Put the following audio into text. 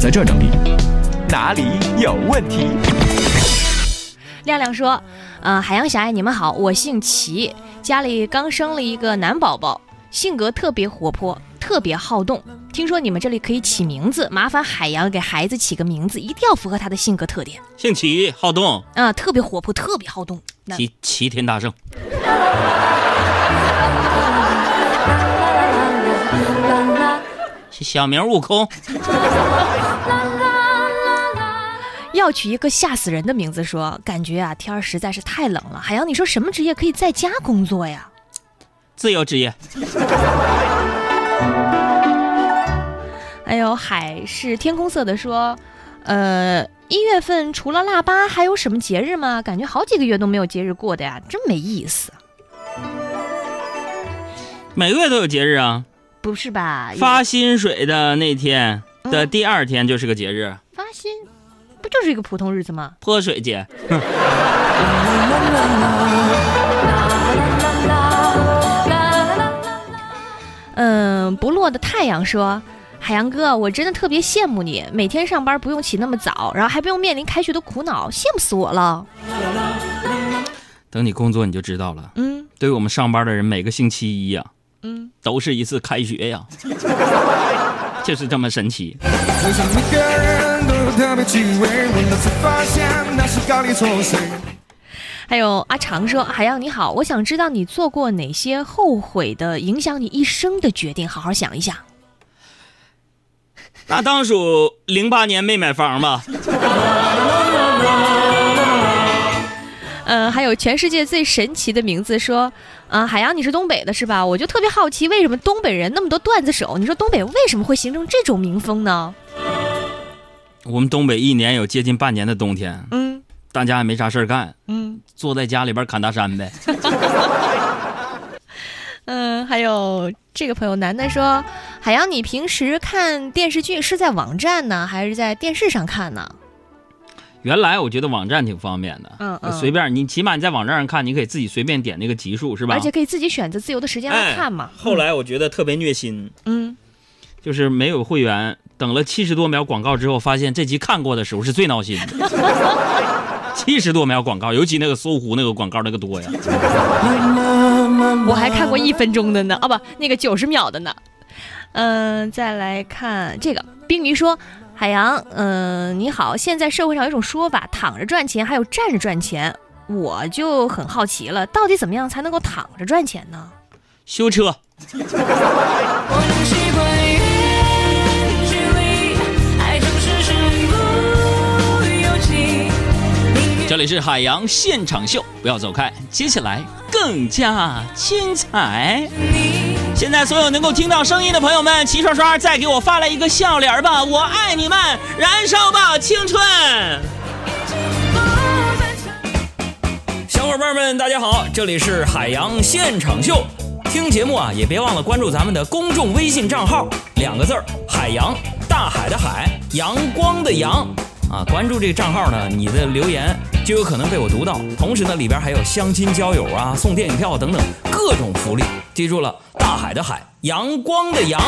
在这儿整理，哪里有问题？亮亮说：“呃，海洋小爱，你们好，我姓齐，家里刚生了一个男宝宝，性格特别活泼，特别好动。听说你们这里可以起名字，麻烦海洋给孩子起个名字，一定要符合他的性格特点姓齐，好动，啊，特别活泼，特别好动。齐齐天大圣。小名悟空，要取一个吓死人的名字说，感觉啊天儿实在是太冷了。海洋，你说什么职业可以在家工作呀？自由职业。哎呦海是天空色的说，呃，一月份除了腊八还有什么节日吗？感觉好几个月都没有节日过的呀，真没意思。每个月都有节日啊，不是吧？发薪水的那天的第二天就是个节日，发薪，不就是一个普通日子吗？泼水节。嗯，不落的太阳说，海洋哥，我真的特别羡慕你，每天上班不用起那么早，然后还不用面临开学的苦恼，羡慕死我了。等你工作你就知道了。嗯对于我们上班的人，每个星期一呀、嗯，都是一次开学呀，就是这么神奇。还有阿长说，海洋你好，我想知道你做过哪些后悔的、影响你一生的决定，好好想一想。那当属零八年没买房吧？嗯，还有全世界最神奇的名字说，啊，海洋你是东北的是吧？我就特别好奇，为什么东北人那么多段子手？你说东北为什么会形成这种民风呢？我们东北一年有接近半年的冬天，嗯大家也没啥事儿干，嗯坐在家里边砍大山呗。嗯，还有这个朋友楠楠说，海洋你平时看电视剧是在网站呢，还是在电视上看呢？原来我觉得网站挺方便的，嗯嗯随便你起码你在网站上看，你可以自己随便点那个集数是吧？而且可以自己选择自由的时间来看嘛。后来我觉得特别虐心，嗯，就是没有会员，等了七十多秒广告之后，发现这集看过的时候是最闹心的。七十多秒广告，尤其那个搜狐那个广告那个多呀。我还看过一分钟的呢，啊不，那个九十秒的呢。嗯、再来看这个冰鱼说，海洋，嗯、你好，现在社会上有一种说法，躺着赚钱，还有站着赚钱，我就很好奇了，到底怎么样才能够躺着赚钱呢？修车，我仍习惯远距离，爱总是身不由己。这里是海洋现场秀，不要走开，接下来更加精彩。现在所有能够听到声音的朋友们，齐刷刷再给我发来一个笑脸吧！我爱你们，燃烧吧青春！小伙伴们，大家好，这里是海洋现场秀。听节目啊，也别忘了关注咱们的公众微信账号，两个字儿“海洋”，大海的海，阳光的阳。啊，关注这个账号呢，你的留言就有可能被我读到。同时呢，里边还有相亲交友啊、送电影票等等各种福利。记住了，大海的海，阳光的阳。